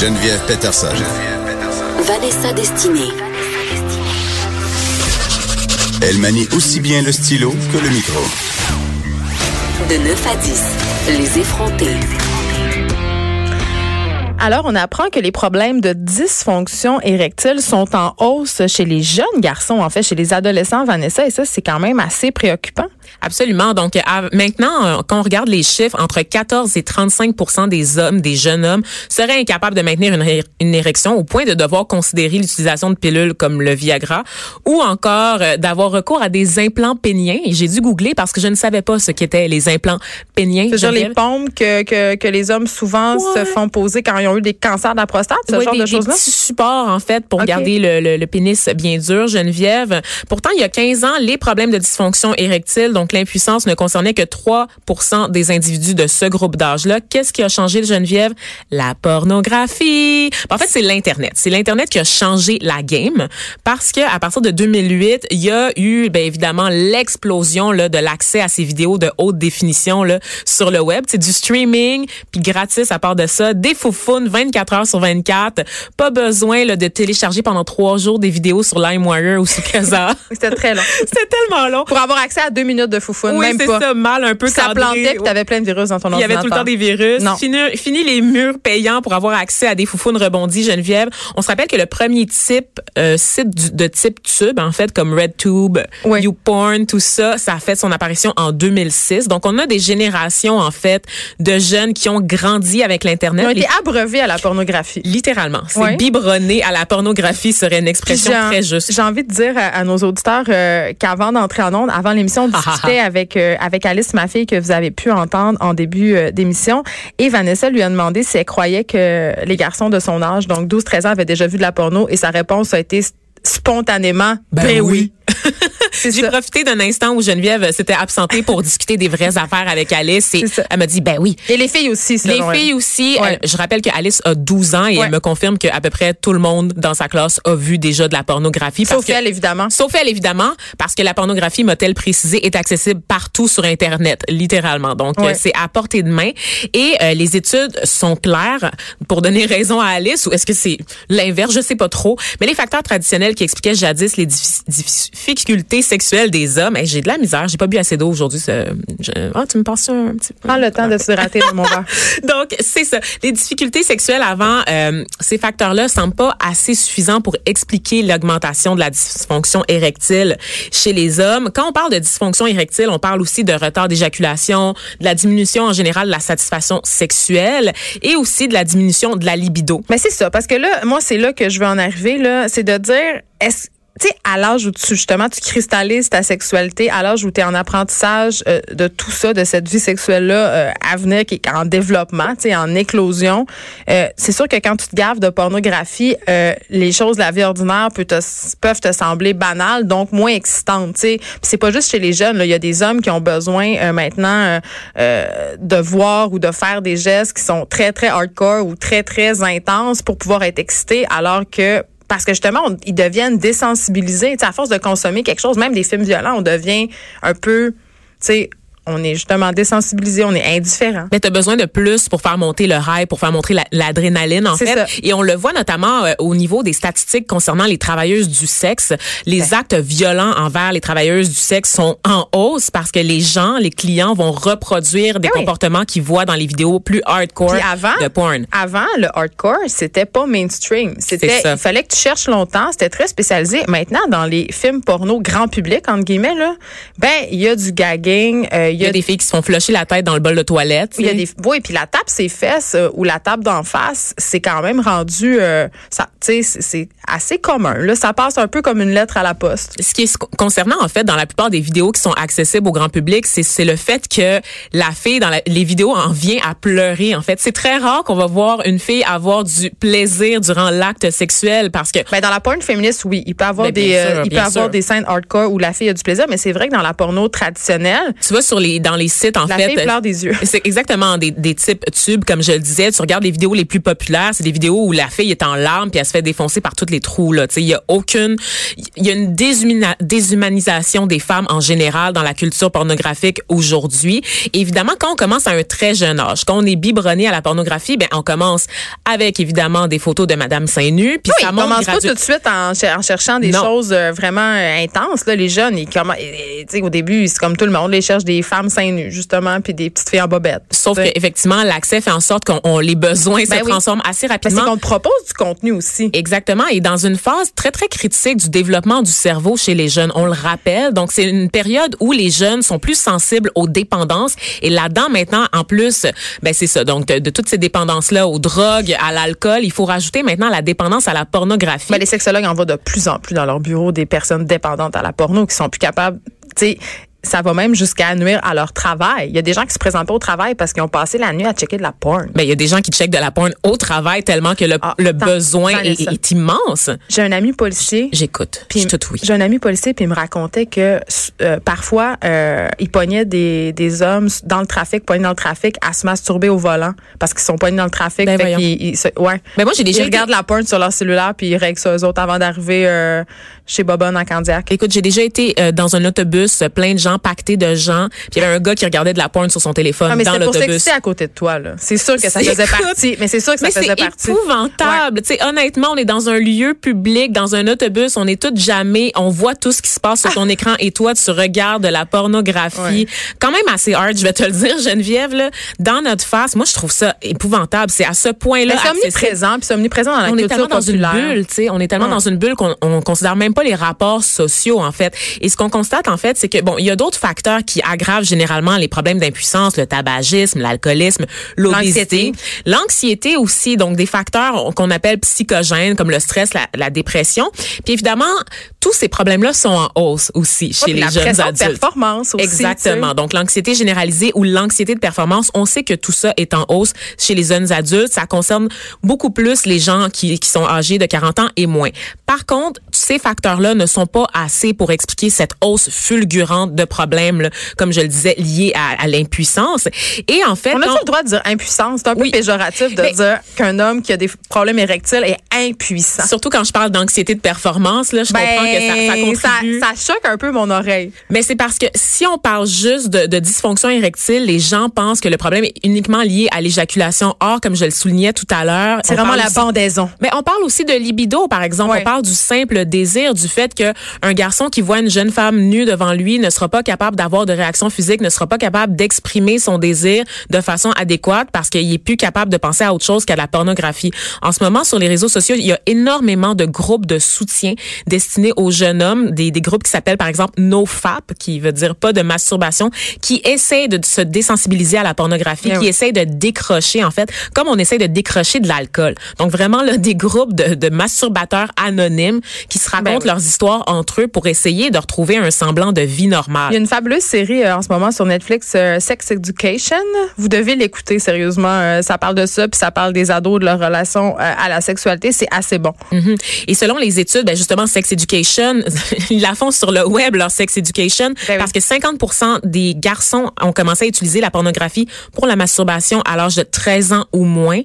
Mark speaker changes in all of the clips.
Speaker 1: Geneviève Peterson.
Speaker 2: Vanessa Destinée.
Speaker 1: Elle manie aussi bien le stylo que le micro.
Speaker 2: De 9 à 10, les effrontés.
Speaker 3: Alors, on apprend que les problèmes de dysfonction érectile sont en hausse chez les jeunes garçons, en fait, chez les adolescents, Vanessa, et ça, c'est quand même assez préoccupant.
Speaker 4: Absolument. Donc maintenant, euh, quand on regarde les chiffres, entre 14 et 35 des hommes, des jeunes hommes, seraient incapables de maintenir une, une érection au point de devoir considérer l'utilisation de pilules comme le Viagra ou encore euh, d'avoir recours à des implants péniens. Et j'ai dû googler parce que je ne savais pas ce qu'étaient les implants péniens.
Speaker 3: C'est genre les pompes que, que, que, les hommes souvent se font poser quand ils ont eu des cancers de la prostate, ce genre de choses-là?
Speaker 4: Des supports, en fait, pour garder le, le, le pénis bien dur, Geneviève. Pourtant, il y a 15 ans, les problèmes de dysfonction érectile donc l'impuissance ne concernait que 3 des individus de ce groupe d'âge-là. Qu'est-ce qui a changé, Geneviève? La pornographie. En fait, c'est l'Internet. C'est l'Internet qui a changé la game parce que à partir de 2008, il y a eu, bien évidemment, l'explosion là, de l'accès à ces vidéos de haute définition là, sur le web. C'est du streaming, puis gratis à part de ça. Des foufounes 24 heures sur 24. Pas besoin là, de télécharger pendant trois jours des vidéos sur LimeWire ou sur Casa.
Speaker 3: C'était très long.
Speaker 4: C'était tellement long.
Speaker 3: Pour avoir accès à deux minutes de foufoune,
Speaker 4: oui,
Speaker 3: même
Speaker 4: c'est ça, mal un peu
Speaker 3: Ça plantait puis t'avais plein de virus dans ton ordinateur.
Speaker 4: Il y avait tout le temps des virus.
Speaker 3: Non.
Speaker 4: Fini, fini les murs payants pour avoir accès à des foufounes rebondies, Geneviève. On se rappelle que le premier type euh, site du, de type tube, en fait, comme RedTube,
Speaker 3: Oui.
Speaker 4: YouPorn, tout ça, ça a fait son apparition en 2006. Donc, on a des générations, en fait, de jeunes qui ont grandi avec l'Internet.
Speaker 3: Ils ont été abreuvés à la pornographie.
Speaker 4: Littéralement. C'est
Speaker 3: Ouais.
Speaker 4: biberonné à la pornographie serait une expression très juste.
Speaker 3: J'ai envie de dire à, à nos auditeurs euh, qu'avant d'entrer en onde, avant l'émission, on
Speaker 4: ah,
Speaker 3: discutait avec euh, avec Alice, ma fille, que vous avez pu entendre en début euh, d'émission. Et Vanessa lui a demandé si elle croyait que les garçons de son âge, donc 12-13 ans, avaient déjà vu de la porno. Et sa réponse a été spontanément, ben, oui. C'est
Speaker 4: J'ai profité d'un instant où Geneviève s'était absentée pour discuter des vraies affaires avec Alice et elle m'a dit ben oui.
Speaker 3: Et les filles aussi,
Speaker 4: Les
Speaker 3: elle.
Speaker 4: filles aussi.
Speaker 3: Ouais.
Speaker 4: elle- je rappelle que Alice a 12 ans et
Speaker 3: Ouais.
Speaker 4: elle me confirme qu'à peu près tout le monde dans sa classe a vu déjà de la pornographie. parce
Speaker 3: Sauf
Speaker 4: que-
Speaker 3: elle, évidemment.
Speaker 4: Sauf elle, évidemment, parce que la pornographie, m'a-t-elle précisé, est accessible partout sur Internet, littéralement. Donc,
Speaker 3: Ouais.
Speaker 4: c'est à portée de main. Et euh, les études sont claires pour donner raison à Alice, ou est-ce que c'est l'inverse? Je sais pas trop. Mais les facteurs traditionnels qui expliquaient jadis les diffi- difficultés sexuelles des hommes, hey, j'ai de la misère, j'ai pas bu assez d'eau aujourd'hui. je- Ah, tu me passes un petit peu?
Speaker 3: Prends le temps de se rater dans mon verre.
Speaker 4: Donc, c'est ça. Les difficultés sexuelles avant, euh, ces facteurs-là semblent pas assez suffisants pour expliquer l'augmentation de la dysfonction érectile chez les hommes. Quand on parle de dysfonction érectile, on parle aussi de retard d'éjaculation, de la diminution en général de la satisfaction sexuelle et aussi de la diminution de la libido.
Speaker 3: Mais c'est ça, parce que là, moi, c'est là que je veux en arriver, là, c'est de dire, est-ce tu sais, à l'âge où tu, justement, tu cristallises ta sexualité, à l'âge où tu es en apprentissage euh, de tout ça, de cette vie sexuelle-là euh, à venir, qui est en développement, tu sais, en éclosion, euh, c'est sûr que quand tu te gaves de pornographie, euh, les choses de la vie ordinaire peuvent te, peuvent te sembler banales, donc moins excitantes, tu sais. C'est pas juste chez les jeunes, il y a des hommes qui ont besoin euh, maintenant euh, de voir ou de faire des gestes qui sont très, très hardcore ou très, très intenses pour pouvoir être excités, alors que parce que justement, on- ils deviennent désensibilisés. Tu sais, à force de consommer quelque chose, même des films violents, on devient un peu, tu sais, on est justement désensibilisé, on est indifférent.
Speaker 4: Mais tu as besoin de plus pour faire monter le rail, pour faire monter la- l'adrénaline, en fait.
Speaker 3: ça.
Speaker 4: Et on le voit notamment euh, au niveau des statistiques concernant les travailleuses du sexe. Les actes violents envers les travailleuses du sexe sont en hausse parce que les gens, les clients vont reproduire des
Speaker 3: oui.
Speaker 4: comportements qu'ils voient dans les vidéos plus hardcore
Speaker 3: Puis avant,
Speaker 4: de porn.
Speaker 3: avant le hardcore, c'était pas mainstream. C'était, il fallait que tu cherches longtemps. C'était très spécialisé. Maintenant, dans les films porno grand public entre guillemets là, ben il y a du gagging, euh,
Speaker 4: y a des filles qui se font flusher la tête dans le bol de toilette.
Speaker 3: Il y a des oui, puis la tape ses fesses euh, ou la tape d'en face, c'est quand même rendu euh, ça tu sais c'est- assez commun. Là, ça passe un peu comme une lettre à la poste.
Speaker 4: ce qui est concernant en fait dans la plupart des vidéos qui sont accessibles au grand public, c'est c'est le fait que la fille dans la- les vidéos en vient à pleurer. En fait, c'est très rare qu'on va voir une fille avoir du plaisir durant l'acte sexuel parce que
Speaker 3: Ben dans la porn féministe, oui, il peut avoir
Speaker 4: Ben,
Speaker 3: des euh,
Speaker 4: sûr,
Speaker 3: il peut avoir des scènes hardcore où la fille a du plaisir, mais c'est vrai que dans la porno traditionnelle,
Speaker 4: tu vas sur les dans les sites en
Speaker 3: la
Speaker 4: fait
Speaker 3: fille des yeux.
Speaker 4: C'est exactement des, des types tubes, comme je le disais. Tu regardes les vidéos les plus populaires, c'est des vidéos où la fille est en larmes puis elle se fait défoncer par tous les trous. Là, tu sais, il y a aucune, il y a une déshumanisation des femmes en général dans la culture pornographique aujourd'hui. Évidemment, quand on commence à un très jeune âge, quand on est biberonné à la pornographie, ben on commence avec évidemment des photos de Madame seins nus, puis
Speaker 3: Oui,
Speaker 4: ça
Speaker 3: ils
Speaker 4: monte
Speaker 3: commencent pas tout de suite en, cher- en cherchant des
Speaker 4: Non.
Speaker 3: choses euh, vraiment euh, intenses. Là, les jeunes, ils sais, au début, c'est comme tout le monde, ils cherchent des femmes seins nus, justement, puis des petites filles en bobette.
Speaker 4: Sauf qu'effectivement, l'accès fait en sorte qu'on on- les besoins
Speaker 3: Ben
Speaker 4: se
Speaker 3: oui.
Speaker 4: transforment assez rapidement.
Speaker 3: c'est qu'on te propose du contenu aussi.
Speaker 4: Exactement. Et dans une phase très, très critique du développement du cerveau chez les jeunes, on le rappelle. Donc, c'est une période où les jeunes sont plus sensibles aux dépendances. Et là-dedans, maintenant, en plus, ben, c'est ça. Donc, de, de toutes ces dépendances-là, aux drogues, à l'alcool, il faut rajouter maintenant la dépendance à la pornographie.
Speaker 3: Ben, les sexologues en voient de plus en plus dans leur bureau des personnes dépendantes à la porno qui sont plus capables, tu sais, ça va même jusqu'à nuire à leur travail. Il y a des gens qui se présentent pas au travail parce qu'ils ont passé la nuit à checker de la porn.
Speaker 4: Ben, il y a des gens qui checkent de la porn au travail tellement que le,
Speaker 3: Ah,
Speaker 4: le
Speaker 3: tant-
Speaker 4: besoin
Speaker 3: tant
Speaker 4: est, immense.
Speaker 3: J'ai un ami policier.
Speaker 4: J'écoute. Je
Speaker 3: Puis
Speaker 4: tout oui.
Speaker 3: J'ai un ami policier puis il me racontait que euh, parfois euh, il pognait des, des hommes dans le trafic, pognés dans le trafic à se masturber au volant parce qu'ils sont pognés dans le trafic.
Speaker 4: Ben
Speaker 3: fait ils ouais.
Speaker 4: Ben, moi, j'ai déjà
Speaker 3: Ils regardent la porn sur leur cellulaire puis ils règlent ça eux autres avant d'arriver euh, chez Bobonne en Candiac.
Speaker 4: Écoute, j'ai déjà été euh, dans un autobus, euh, plein de gens, pactés de gens, puis il y avait un gars qui regardait de la porn sur son téléphone
Speaker 3: Ah, mais
Speaker 4: dans
Speaker 3: c'est
Speaker 4: l'autobus.
Speaker 3: s'exciter à côté de toi là. C'est sûr que ça
Speaker 4: C'est-
Speaker 3: faisait
Speaker 4: écoute,
Speaker 3: partie. Mais c'est sûr que ça
Speaker 4: Mais
Speaker 3: faisait
Speaker 4: c'est
Speaker 3: partie.
Speaker 4: épouvantable. Tu sais, honnêtement, on est dans un lieu public, dans un autobus, on est toutes jamais, on voit tout ce qui se passe sur ton écran et toi, tu regardes de la pornographie.
Speaker 3: Ouais.
Speaker 4: Quand même assez hard, je vais te le dire, Geneviève, là, dans notre face. Moi, je trouve ça épouvantable. C'est à ce point-là.
Speaker 3: C'est omniprésent puis c'est omniprésent dans la
Speaker 4: on est tellement dans une bulle, tu sais, on est tellement
Speaker 3: Ouais.
Speaker 4: dans une bulle qu'on on considère même pas les rapports sociaux en fait. Et ce qu'on constate en fait, c'est que bon, il y a d'autres facteurs qui aggravent généralement les problèmes d'impuissance, le tabagisme, l'alcoolisme, l'obésité,
Speaker 3: L'anxiété.
Speaker 4: l'anxiété aussi, donc des facteurs qu'on appelle psychogènes comme le stress, la, la dépression. Puis évidemment, tous ces problèmes-là sont en hausse aussi chez les
Speaker 3: la
Speaker 4: jeunes adultes.
Speaker 3: performance aussi.
Speaker 4: Exactement. Donc, l'anxiété généralisée ou l'anxiété de performance, on sait que tout ça est en hausse chez les jeunes adultes. Ça concerne beaucoup plus les gens qui, qui sont âgés de 40 ans et moins. Par contre, ces facteurs-là ne sont pas assez pour expliquer cette hausse fulgurante de problèmes, là, comme je le disais, liés à, à l'impuissance. Et en fait,
Speaker 3: On a
Speaker 4: quand-
Speaker 3: le droit de dire impuissance? C'est un peu
Speaker 4: Oui.
Speaker 3: péjoratif de
Speaker 4: Mais-
Speaker 3: dire qu'un homme qui a des problèmes érectiles est impuissant.
Speaker 4: surtout quand je parle d'anxiété de performance, là, je comprends que ça, ça
Speaker 3: choque un peu mon oreille.
Speaker 4: Mais c'est parce que si on parle juste de, de dysfonction érectile, les gens pensent que le problème est uniquement lié à l'éjaculation. Or, comme je le soulignais tout à l'heure,
Speaker 3: C'est vraiment la
Speaker 4: aussi-
Speaker 3: bandaison.
Speaker 4: mais on parle aussi de libido, par exemple.
Speaker 3: Ouais.
Speaker 4: On parle du simple désir, du fait que un garçon qui voit une jeune femme nue devant lui ne sera pas capable d'avoir de réaction physique, ne sera pas capable d'exprimer son désir de façon adéquate parce qu'il est plus capable de penser à autre chose qu'à la pornographie. En ce moment, sur les réseaux sociaux, il y a énormément de groupes de soutien destinés aux jeunes hommes, des, des groupes qui s'appellent par exemple NoFap, qui veut dire pas de masturbation, qui essayent de se désensibiliser à la pornographie,
Speaker 3: Eh
Speaker 4: qui
Speaker 3: oui.
Speaker 4: essayent de décrocher en fait, comme on essaie de décrocher de l'alcool. Donc vraiment là, des groupes de, de masturbateurs anonymes qui se racontent
Speaker 3: Ben oui.
Speaker 4: leurs histoires entre eux pour essayer de retrouver un semblant de vie
Speaker 3: Il y
Speaker 4: normale.
Speaker 3: a une fabuleuse série euh, en ce moment sur Netflix, euh, Sex Education. Vous devez l'écouter sérieusement. Euh, ça parle de ça, puis ça parle des ados, de leur relation euh, à la sexualité. C'est assez bon.
Speaker 4: Mhm. Et selon les études, ben justement, Sex Education, ils la font sur le web, leur Sex Education,
Speaker 3: Ben oui.
Speaker 4: parce que 50% des garçons ont commencé à utiliser la pornographie pour la masturbation à l'âge de 13 ans ou moins.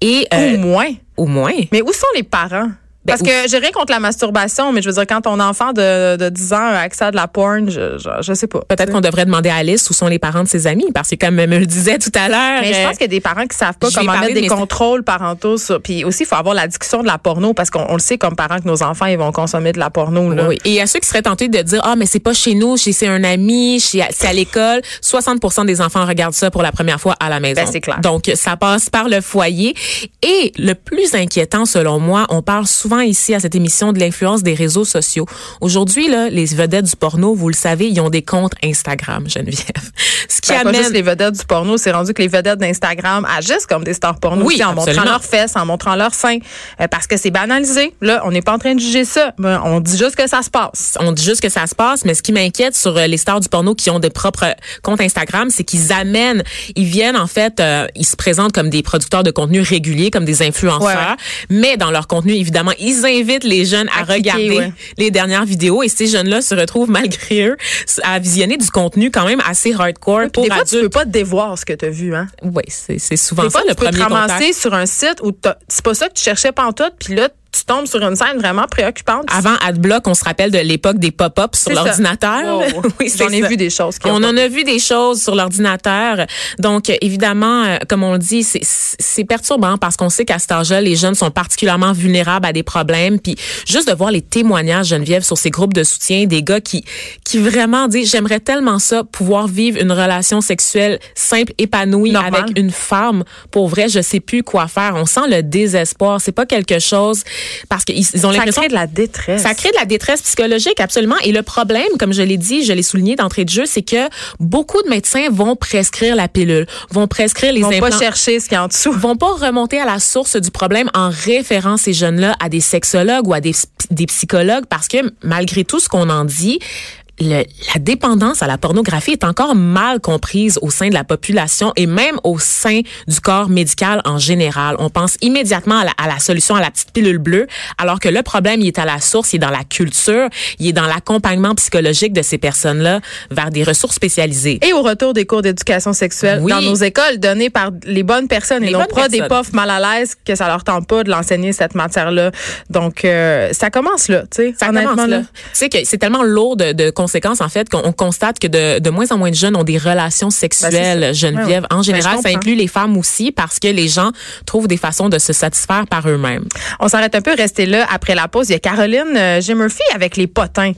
Speaker 4: Et, euh,
Speaker 3: Au moins.
Speaker 4: au moins.
Speaker 3: Mais où sont les parents?
Speaker 4: Ben,
Speaker 3: Parce que j'ai rien contre la masturbation, mais je veux dire, quand ton enfant de, de 10 ans a accès à de la porn, je, je, je sais pas.
Speaker 4: Peut-être qu'on devrait demander à Alice où sont les parents de ses amis, parce que comme me le disait tout à l'heure.
Speaker 3: Mais je
Speaker 4: euh,
Speaker 3: pense qu'il y a des parents qui savent pas comment mettre
Speaker 4: de
Speaker 3: des contrôles parentaux sur. Puis aussi, il faut avoir la discussion de la porno parce qu'on on le sait comme parents que nos enfants ils vont consommer de la porno. Là.
Speaker 4: Oui. Et à ceux qui seraient tentés de dire ah mais c'est pas chez nous, c'est un ami, c'est à l'école, 60% des enfants regardent ça pour la première fois à la maison.
Speaker 3: Ben, c'est clair.
Speaker 4: Donc ça passe par le foyer et le plus inquiétant selon moi, on parle souvent souvent ici à cette émission de l'influence des réseaux sociaux. Aujourd'hui, là, les vedettes du porno, vous le savez, ils ont des comptes Instagram, Geneviève.
Speaker 3: Ce qui ben, amène... pas juste les vedettes du porno, c'est rendu que les vedettes d'Instagram agissent comme des stars porno
Speaker 4: oui,
Speaker 3: en montrant leurs fesses, en montrant leurs seins, euh, parce que c'est banalisé. Là, on n'est pas en train de juger ça. On dit juste que ça se passe.
Speaker 4: On dit juste que ça se passe, mais ce qui m'inquiète sur euh, les stars du porno qui ont des propres comptes Instagram, c'est qu'ils amènent, ils viennent en fait, euh, ils se présentent comme des producteurs de contenu réguliers, comme des influenceurs, mais dans leur contenu, évidemment, ils invitent les jeunes à, regarder les dernières vidéos et ces jeunes-là se retrouvent malgré eux à visionner du contenu quand même assez hardcore pour
Speaker 3: des fois,
Speaker 4: adultes.
Speaker 3: tu peux pas te dévoir ce que tu as vu, hein?
Speaker 4: Oui, c'est souvent
Speaker 3: des
Speaker 4: ça
Speaker 3: fois,
Speaker 4: le
Speaker 3: tu peux te ramasser sur un site où c'est pas ça que tu cherchais pantoute, puis là, tu tombes sur une scène vraiment préoccupante.
Speaker 4: Avant AdBlock, on se rappelle de l'époque des pop-ups sur l'ordinateur.
Speaker 3: Wow. oui, J'en ai vu des choses.
Speaker 4: on en a vu des choses sur l'ordinateur. Donc, évidemment, euh, comme on le dit, c'est perturbant parce qu'on sait qu'à cet âge-là, les jeunes sont particulièrement vulnérables à des problèmes. Puis, juste de voir les témoignages, Geneviève, sur ces groupes de soutien, des gars qui, qui vraiment disent, j'aimerais tellement ça, pouvoir vivre une relation sexuelle simple, épanouie
Speaker 3: Normal.
Speaker 4: avec une femme. Pour vrai, je sais plus quoi faire. On sent le désespoir. C'est pas quelque chose parce qu'ils ils ont
Speaker 3: Ça
Speaker 4: l'impression
Speaker 3: crée de la détresse.
Speaker 4: ça crée de la détresse psychologique, absolument. Et le problème, comme je l'ai dit, je l'ai souligné d'entrée de jeu, c'est que beaucoup de médecins vont prescrire la pilule, vont prescrire les
Speaker 3: Ils vont
Speaker 4: implants.
Speaker 3: pas chercher ce qu'il y a en dessous.
Speaker 4: vont pas remonter à la source du problème en référant ces jeunes-là à des sexologues ou à des, des psychologues parce que malgré tout ce qu'on en dit, le- la dépendance à la pornographie est encore mal comprise au sein de la population et même au sein du corps médical en général. On pense immédiatement à la, à la solution à la petite pilule bleue, alors que le problème, il est à la source, il est dans la culture, il est dans l'accompagnement psychologique de ces personnes-là vers des ressources spécialisées.
Speaker 3: Et au retour des cours d'éducation sexuelle
Speaker 4: Oui.
Speaker 3: dans nos écoles donnés par les bonnes personnes
Speaker 4: Les
Speaker 3: et non pas des profs mal à l'aise que ça leur tente pas de l'enseigner cette matière-là. Donc euh, ça commence là, tu sais.
Speaker 4: Ça
Speaker 3: honnêtement,
Speaker 4: commence là.
Speaker 3: là.
Speaker 4: Tu sais que c'est tellement lourd de, de en fait qu'on on constate que de, de moins en moins de jeunes ont des relations sexuelles.
Speaker 3: Ben, ça.
Speaker 4: Geneviève, en général,
Speaker 3: Ben, je
Speaker 4: ça inclut les femmes aussi parce que les gens trouvent des façons de se satisfaire par eux-mêmes.
Speaker 3: On s'arrête un peu, restez là après la pause. Il y a Caroline euh, G. Murphy avec les potins.